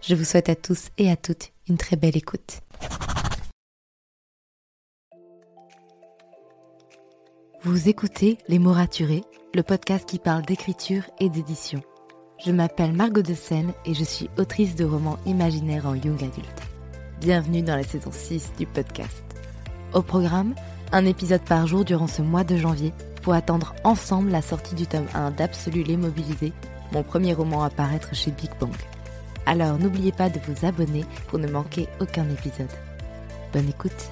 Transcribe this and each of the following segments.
Je vous souhaite à tous et à toutes une très belle écoute. Vous écoutez Les mots raturés, le podcast qui parle d'écriture et d'édition. Je m'appelle Margot de Seine et je suis autrice de romans imaginaires en young adulte. Bienvenue dans la saison 6 du podcast. Au programme, un épisode par jour durant ce mois de janvier pour attendre ensemble la sortie du tome 1 d'Absolu l'immobilisé, mon premier roman à paraître chez Big Bang. Alors n'oubliez pas de vous abonner pour ne manquer aucun épisode. Bonne écoute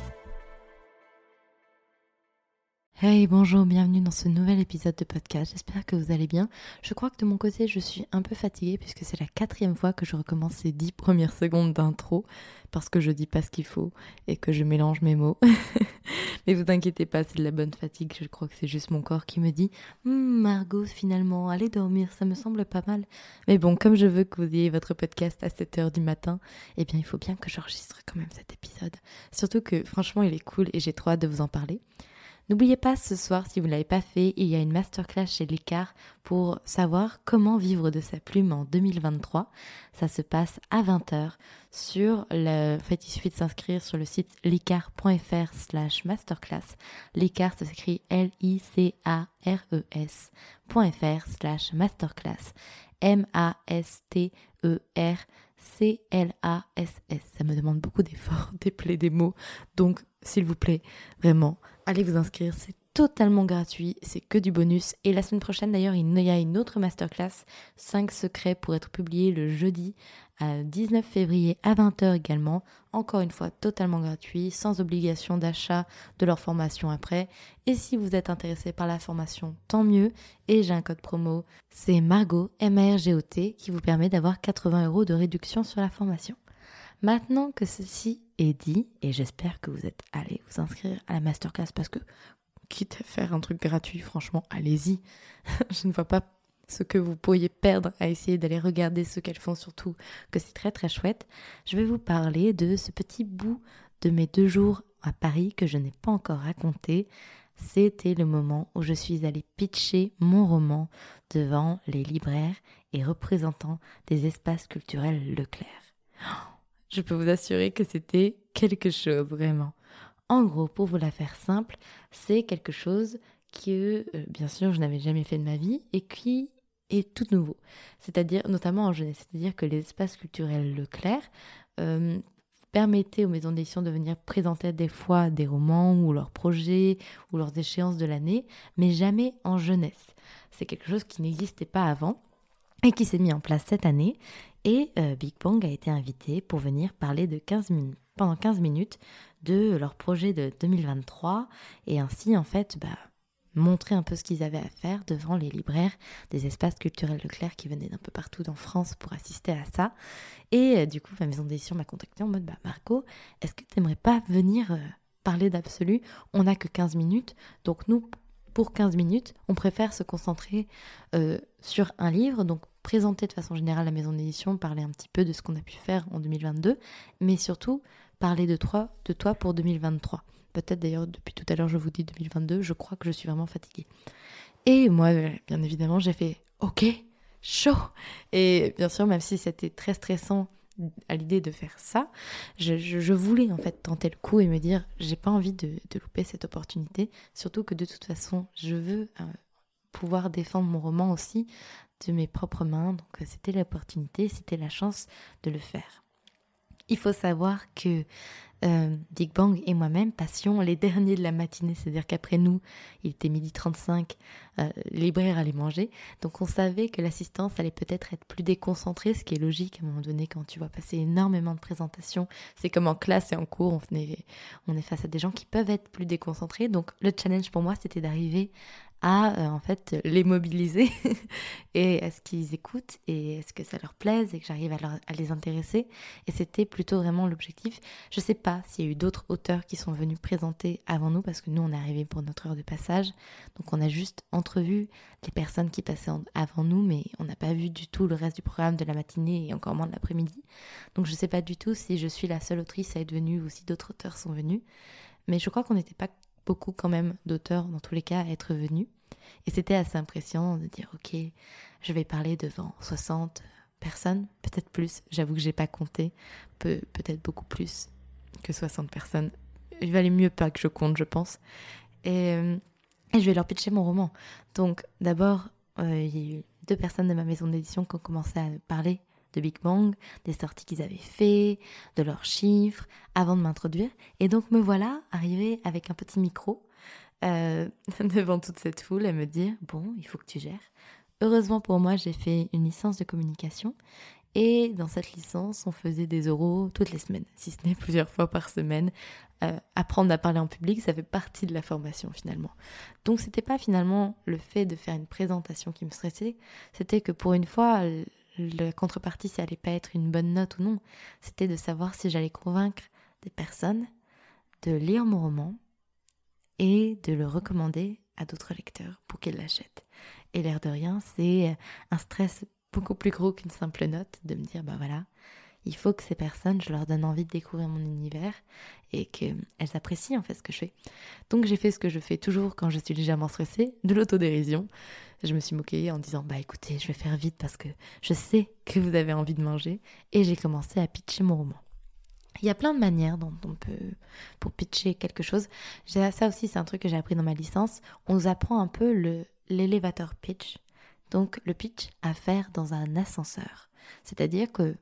Hey, bonjour, bienvenue dans ce nouvel épisode de podcast. J'espère que vous allez bien. Je crois que de mon côté, je suis un peu fatiguée puisque c'est la quatrième fois que je recommence ces dix premières secondes d'intro parce que je dis pas ce qu'il faut et que je mélange mes mots. Mais vous inquiétez pas, c'est de la bonne fatigue. Je crois que c'est juste mon corps qui me dit hm, Margot, finalement, allez dormir, ça me semble pas mal. Mais bon, comme je veux que vous ayez votre podcast à 7 h du matin, eh bien, il faut bien que j'enregistre quand même cet épisode. Surtout que franchement, il est cool et j'ai trop hâte de vous en parler. N'oubliez pas ce soir, si vous ne l'avez pas fait, il y a une masterclass chez Licard pour savoir comment vivre de sa plume en 2023. Ça se passe à 20h sur le... En fait, il suffit de s'inscrire sur le site licard.fr slash masterclass. Licard se s'écrit L-I-C-A-R-E-S.fr slash masterclass. M-A-S-T-E-R C-L-A-S-S. Ça me demande beaucoup d'efforts d'épeler des mots. Donc, s'il vous plaît, vraiment, allez vous inscrire. C'est totalement gratuit, c'est que du bonus. Et la semaine prochaine, d'ailleurs, il y a une autre masterclass, 5 secrets pour être publié le jeudi 19 février à 20h également. Encore une fois, totalement gratuit, sans obligation d'achat de leur formation après. Et si vous êtes intéressé par la formation, tant mieux. Et j'ai un code promo, c'est Margot, M-A-R-G-O-T, qui vous permet d'avoir 80 euros de réduction sur la formation. Maintenant que ceci est dit, et j'espère que vous êtes allés vous inscrire à la masterclass parce que quitte à faire un truc gratuit, franchement, allez-y. Je ne vois pas ce que vous pourriez perdre à essayer d'aller regarder ce qu'elles font, surtout que c'est très très chouette. Je vais vous parler de ce petit bout de mes deux jours à Paris que je n'ai pas encore raconté. C'était le moment où je suis allée pitcher mon roman devant les libraires et représentants des espaces culturels Leclerc. Je peux vous assurer que c'était quelque chose vraiment. En gros, pour vous la faire simple, c'est quelque chose que, euh, bien sûr, je n'avais jamais fait de ma vie et qui est tout nouveau. C'est-à-dire, notamment en jeunesse, c'est-à-dire que les espaces culturels Leclerc euh, permettaient aux maisons d'édition de venir présenter des fois des romans ou leurs projets ou leurs échéances de l'année, mais jamais en jeunesse. C'est quelque chose qui n'existait pas avant qui s'est mis en place cette année. Et euh, Big Bang a été invité pour venir parler de 15 minutes, pendant 15 minutes de leur projet de 2023 et ainsi en fait bah, montrer un peu ce qu'ils avaient à faire devant les libraires des espaces culturels Leclerc qui venaient d'un peu partout en France pour assister à ça. Et euh, du coup, ma maison d'édition m'a contacté en mode bah, Marco, est-ce que tu n'aimerais pas venir euh, parler d'absolu? On n'a que 15 minutes, donc nous, pour 15 minutes, on préfère se concentrer sur un livre, donc présenter de façon générale la maison d'édition, parler un petit peu de ce qu'on a pu faire en 2022, mais surtout parler de toi, de toi pour 2023. Peut-être d'ailleurs depuis tout à l'heure je vous dis 2022, je crois que je suis vraiment fatiguée. Et moi, bien évidemment, j'ai fait OK, chaud. Et bien sûr, même si c'était très stressant à l'idée de faire ça, je, voulais en fait tenter le coup et me dire j'ai pas envie de, louper cette opportunité, surtout que de toute façon, je veux euh, pouvoir défendre mon roman aussi de mes propres mains. Donc euh, c'était l'opportunité, c'était la chance de le faire. Il faut savoir que euh, Big Bang et moi-même passions les derniers de la matinée, c'est-à-dire qu'après nous, il était midi 35, euh, les libraires allaient manger, donc on savait que l'assistance allait peut-être être plus déconcentrée, ce qui est logique à un moment donné quand tu vois passer énormément de présentations, c'est comme en classe et en cours, on, on est face à des gens qui peuvent être plus déconcentrés, donc le challenge pour moi c'était d'arriver à euh, en fait les mobiliser et à ce qu'ils écoutent et est-ce que ça leur plaise et que j'arrive à, les intéresser. Et c'était plutôt vraiment l'objectif. Je sais pas s'il y a eu d'autres auteurs qui sont venus présenter avant nous parce que nous on est arrivé pour notre heure de passage. Donc on a juste entrevu les personnes qui passaient avant nous mais on n'a pas vu du tout le reste du programme de la matinée et encore moins de l'après-midi. Donc je sais pas du tout si je suis la seule autrice à être venue ou si d'autres auteurs sont venus. Mais je crois qu'on n'était pas beaucoup quand même d'auteurs dans tous les cas à être venus. Et c'était assez impressionnant de dire ok, je vais parler devant 60 personnes, peut-être plus, j'avoue que j'ai pas compté, Pe peut-être beaucoup plus que 60 personnes. Il valait mieux pas que je compte, je pense. Et, euh, et je vais leur pitcher mon roman. Donc d'abord, euh, il y a eu deux personnes de ma maison d'édition qui ont commencé à parler de Big Bang, des sorties qu'ils avaient fait, de leurs chiffres, avant de m'introduire. Et donc me voilà arrivée avec un petit micro euh, devant toute cette foule et me dire bon, il faut que tu gères. Heureusement pour moi, j'ai fait une licence de communication et dans cette licence, on faisait des oraux toutes les semaines, si ce n'est plusieurs fois par semaine. Euh, apprendre à parler en public, ça fait partie de la formation finalement. Donc c'était pas finalement le fait de faire une présentation qui me stressait, c'était que pour une fois, la contrepartie, ça allait pas être une bonne note ou non, c'était de savoir si j'allais convaincre des personnes de lire mon roman et de le recommander à d'autres lecteurs pour qu'ils l'achètent. Et l'air de rien, c'est un stress beaucoup plus gros qu'une simple note de me dire, bah voilà, il faut que ces personnes, je leur donne envie de découvrir mon univers et qu'elles apprécient en fait ce que je fais. Donc j'ai fait ce que je fais toujours quand je suis légèrement stressée, de l'autodérision. Je me suis moquée en disant bah écoutez, je vais faire vite parce que je sais que vous avez envie de manger et j'ai commencé à pitcher mon roman. Il y a plein de manières dont on peut pour pitcher quelque chose. Ça aussi c'est un truc que j'ai appris dans ma licence. On nous apprend un peu le l'élévateur pitch. Donc le pitch à faire dans un ascenseur. C'est-à-dire que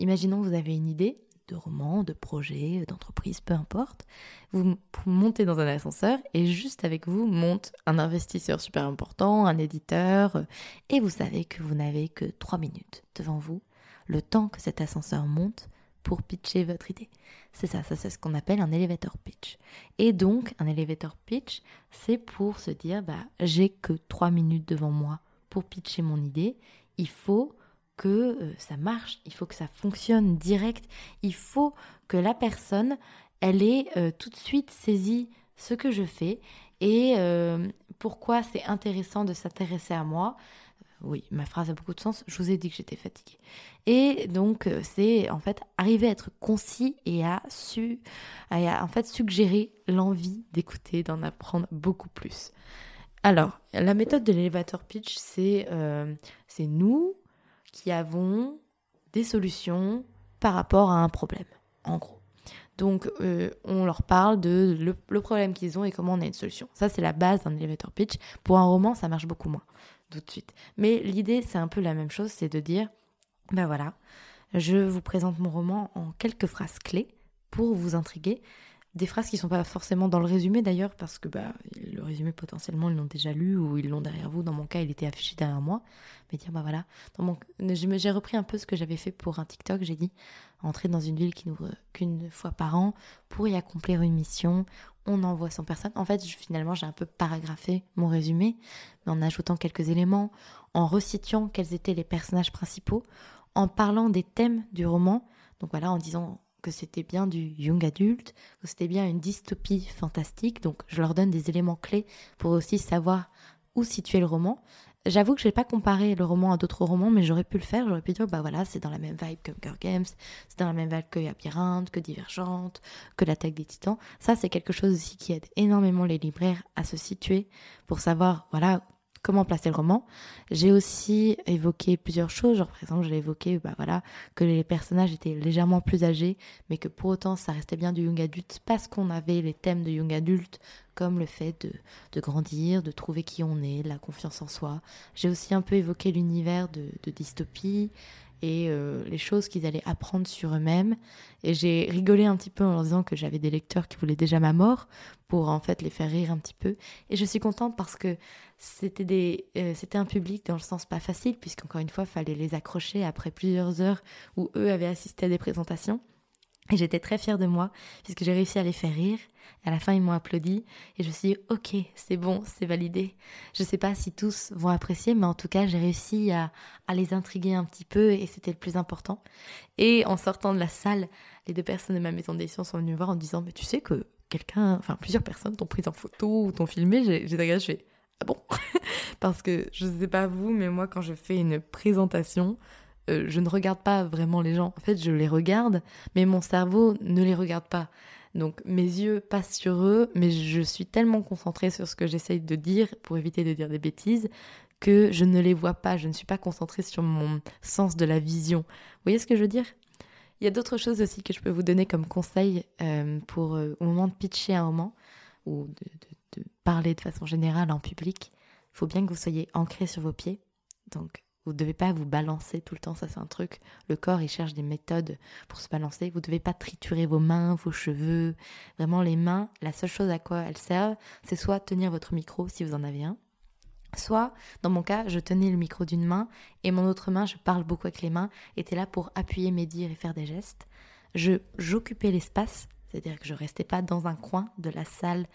Imaginons vous avez une idée de roman, de projet, d'entreprise, peu importe. Vous montez dans un ascenseur et juste avec vous monte un investisseur super important, un éditeur, et vous savez que vous n'avez que trois minutes devant vous, le temps que cet ascenseur monte pour pitcher votre idée. C'est ça, ça c'est ce qu'on appelle un elevator pitch. Et donc, un elevator pitch, c'est pour se dire, bah, j'ai que trois minutes devant moi pour pitcher mon idée. Il faut que euh, ça marche, il faut que ça fonctionne direct, il faut que la personne, elle ait euh, tout de suite saisi ce que je fais et euh, pourquoi c'est intéressant de s'intéresser à moi. Oui, ma phrase a beaucoup de sens, je vous ai dit que j'étais fatiguée. Et donc, c'est en fait arriver à être concis et à, su, à en fait suggérer l'envie d'écouter, d'en apprendre beaucoup plus. Alors, la méthode de l'élévateur pitch, c'est c'est nous, qui avons des solutions par rapport à un problème, en gros. Donc, euh, on leur parle de le, problème qu'ils ont et comment on a une solution. Ça, c'est la base d'un elevator pitch. Pour un roman, ça marche beaucoup moins, tout de suite. Mais l'idée, c'est un peu la même chose, c'est de dire, ben voilà, je vous présente mon roman en quelques phrases clés pour vous intriguer des phrases qui sont pas forcément dans le résumé d'ailleurs, parce que bah, le résumé potentiellement ils l'ont déjà lu ou ils l'ont derrière vous. Dans mon cas, il était affiché derrière moi. Mais dire, bah voilà, dans mon... j'ai repris un peu ce que j'avais fait pour un TikTok. J'ai dit entrer dans une ville qui n'ouvre qu'une fois par an pour y accomplir une mission. On envoie son personne. En fait, finalement, j'ai un peu paragraphé mon résumé, mais en ajoutant quelques éléments, en resituant quels étaient les personnages principaux, en parlant des thèmes du roman. Donc voilà, en disant que c'était bien du young adulte, que c'était bien une dystopie fantastique. Donc je leur donne des éléments clés pour aussi savoir où situer le roman. J'avoue que je n'ai pas comparé le roman à d'autres romans, mais j'aurais pu le faire. J'aurais pu dire, bah voilà, c'est dans la même vibe que Hunger Games, c'est dans la même vibe que Labyrinthe, que Divergente, que l'attaque des titans. Ça, c'est quelque chose aussi qui aide énormément les libraires à se situer pour savoir, voilà, comment placer le roman. J'ai aussi évoqué plusieurs choses, genre par exemple j'ai évoqué bah voilà que les personnages étaient légèrement plus âgés, mais que pour autant ça restait bien du young adulte parce qu'on avait les thèmes de young adulte comme le fait de, de, grandir, de trouver qui on est, la confiance en soi. J'ai aussi un peu évoqué l'univers de, de dystopie et euh, les choses qu'ils allaient apprendre sur eux-mêmes. Et j'ai rigolé un petit peu en leur disant que j'avais des lecteurs qui voulaient déjà ma mort pour en fait les faire rire un petit peu. Et je suis contente parce que c'était des, euh, c'était un public dans le sens pas facile puisqu'encore une fois, il fallait les accrocher après plusieurs heures où eux avaient assisté à des présentations. Et j'étais très fière de moi puisque j'ai réussi à les faire rire. À la fin, ils m'ont applaudi et je me suis dit, ok, c'est bon, c'est validé. Je ne sais pas si tous vont apprécier, mais en tout cas, j'ai réussi à, les intriguer un petit peu et c'était le plus important. Et en sortant de la salle, les deux personnes de ma maison d'édition sont venues me voir en disant, mais tu sais que quelqu'un, enfin plusieurs personnes t'ont pris en photo ou t'ont filmé. J'ai fais, ah bon? Parce que je ne sais pas vous, mais moi, quand je fais une présentation, euh, je ne regarde pas vraiment les gens. En fait, je les regarde, mais mon cerveau ne les regarde pas. Donc mes yeux passent sur eux, mais je suis tellement concentrée sur ce que j'essaye de dire pour éviter de dire des bêtises que je ne les vois pas. Je ne suis pas concentrée sur mon sens de la vision. Vous voyez ce que je veux dire? Il y a d'autres choses aussi que je peux vous donner comme conseil euh, pour euh, au moment de pitcher un roman ou de, de parler de façon générale en public. Il faut bien que vous soyez ancré sur vos pieds. Donc vous ne devez pas vous balancer tout le temps, ça c'est un truc. Le corps, il cherche des méthodes pour se balancer. Vous ne devez pas triturer vos mains, vos cheveux. Vraiment, les mains, la seule chose à quoi elles servent, c'est soit tenir votre micro si vous en avez un, soit, dans mon cas, je tenais le micro d'une main et mon autre main, je parle beaucoup avec les mains, était là pour appuyer mes dires et faire des gestes. Je J'occupais l'espace, c'est-à-dire que je restais pas dans un coin de la salle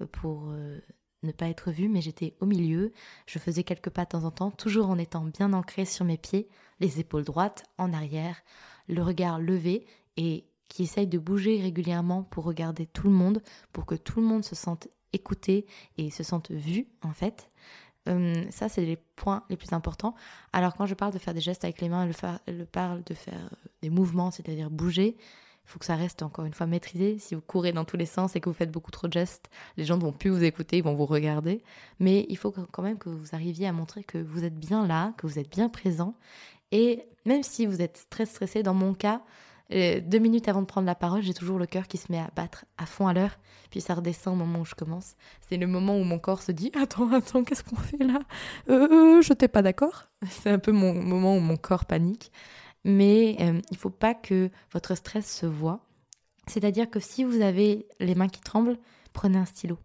euh, pour... Euh, ne pas être vue, mais j'étais au milieu. Je faisais quelques pas de temps en temps, toujours en étant bien ancrée sur mes pieds, les épaules droites, en arrière, le regard levé et qui essaye de bouger régulièrement pour regarder tout le monde, pour que tout le monde se sente écouté et se sente vu en fait. Hum, ça, c'est les points les plus importants. Alors quand je parle de faire des gestes avec les mains, je parle de faire des mouvements, c'est-à-dire bouger, il faut que ça reste encore une fois maîtrisé. Si vous courez dans tous les sens et que vous faites beaucoup trop de gestes, les gens ne vont plus vous écouter, ils vont vous regarder. Mais il faut quand même que vous arriviez à montrer que vous êtes bien là, que vous êtes bien présent. Et même si vous êtes très stressé, dans mon cas, euh, deux minutes avant de prendre la parole, j'ai toujours le cœur qui se met à battre à fond à l'heure, puis ça redescend au moment où je commence. C'est le moment où mon corps se dit Attends, attends, qu'est-ce qu'on fait là? Euh, Je t'ai pas d'accord C'est un peu mon moment où mon corps panique mais euh, il ne faut pas que votre stress se voit. C'est-à-dire que si vous avez les mains qui tremblent, prenez un stylo.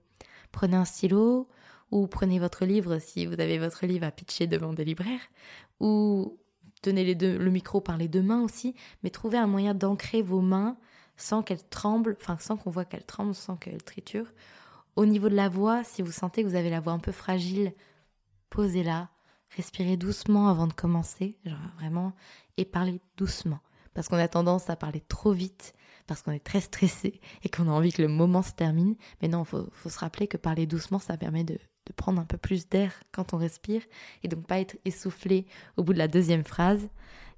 Prenez un stylo ou prenez votre livre si vous avez votre livre à pitcher devant des libraires ou tenez le micro par les deux mains aussi, mais trouvez un moyen d'ancrer vos mains sans qu'elles tremblent, enfin sans qu'on voit qu'elles tremblent, sans qu'elles triturent. Au niveau de la voix, si vous sentez que vous avez la voix un peu fragile, posez-la, respirez doucement avant de commencer, genre vraiment, et parlez doucement. Parce qu'on a tendance à parler trop vite, parce qu'on est très stressé et qu'on a envie que le moment se termine. Mais non, il faut, faut, se rappeler que parler doucement, ça permet de, de prendre un peu plus d'air quand on respire et donc pas être essoufflé au bout de la deuxième phrase.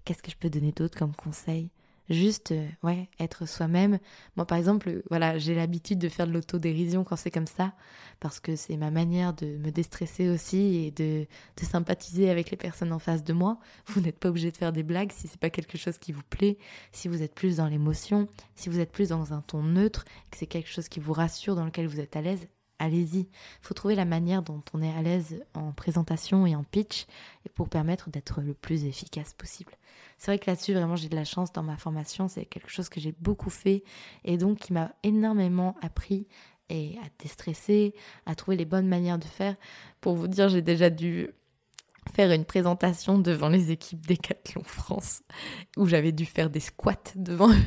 Qu'est-ce que je peux donner d'autre comme conseil? Juste euh, ouais être soi-même. Moi par exemple voilà j'ai l'habitude de faire de l'autodérision quand c'est comme ça parce que c'est ma manière de me déstresser aussi et de, de sympathiser avec les personnes en face de moi. Vous n'êtes pas obligé de faire des blagues si c'est pas quelque chose qui vous plaît si vous êtes plus dans l'émotion si vous êtes plus dans un ton neutre que c'est quelque chose qui vous rassure dans lequel vous êtes à l'aise allez-y. Il faut trouver la manière dont on est à l'aise en présentation et en pitch et pour permettre d'être le plus efficace possible. C'est vrai que là-dessus, vraiment, j'ai de la chance dans ma formation. C'est quelque chose que j'ai beaucoup fait et donc qui m'a énormément appris et à déstresser, à trouver les bonnes manières de faire. Pour vous dire, j'ai déjà dû faire une présentation devant les équipes Decathlon France où j'avais dû faire des squats devant eux.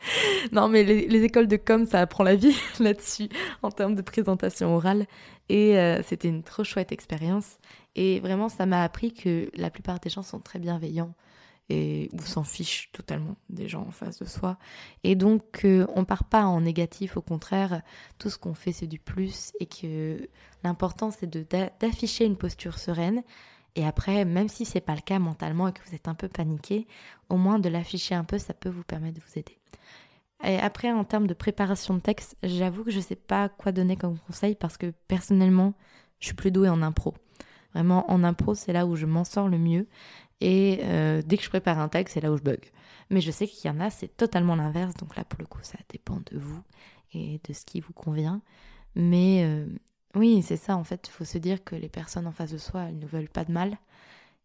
non, mais les, écoles de com, ça apprend la vie là-dessus, en termes de présentation orale. Et euh, c'était une trop chouette expérience. Et vraiment, ça m'a appris que la plupart des gens sont très bienveillants et ou s'en fichent totalement des gens en face de soi. Et donc, euh, on part pas en négatif, au contraire, tout ce qu'on fait, c'est du plus. Et que l'important, c'est d'afficher une posture sereine. Et après, même si c'est pas le cas mentalement et que vous êtes un peu paniqué, au moins de l'afficher un peu, ça peut vous permettre de vous aider. Et après, en termes de préparation de texte, j'avoue que je ne sais pas quoi donner comme conseil parce que personnellement, je suis plus douée en impro. Vraiment, en impro, c'est là où je m'en sors le mieux. Et euh, dès que je prépare un texte, c'est là où je bug. Mais je sais qu'il y en a, c'est totalement l'inverse. Donc là, pour le coup, ça dépend de vous et de ce qui vous convient. Mais euh, oui, c'est ça. En fait, il faut se dire que les personnes en face de soi, elles ne veulent pas de mal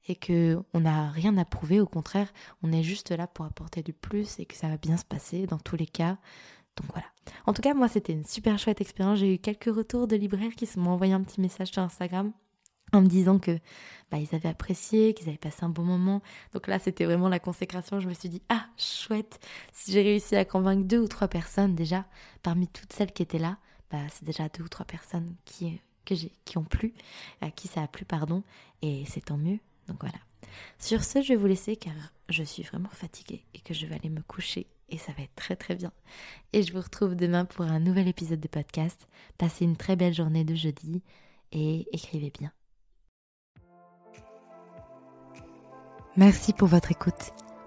et que on n'a rien à prouver, au contraire, on est juste là pour apporter du plus et que ça va bien se passer dans tous les cas. Donc voilà. En tout cas, moi, c'était une super chouette expérience. J'ai eu quelques retours de libraires qui m'ont envoyé un petit message sur Instagram en me disant que bah, ils avaient apprécié, qu'ils avaient passé un bon moment. Donc là, c'était vraiment la consécration. Je me suis dit, ah, chouette, si j'ai réussi à convaincre deux ou trois personnes déjà, parmi toutes celles qui étaient là, bah, c'est déjà deux ou trois personnes qui, ont plu, à qui ça a plu, pardon, et c'est tant mieux. Donc voilà. Sur ce, je vais vous laisser car je suis vraiment fatiguée et que je vais aller me coucher et ça va être très très bien. Et je vous retrouve demain pour un nouvel épisode de podcast. Passez une très belle journée de jeudi et écrivez bien. Merci pour votre écoute.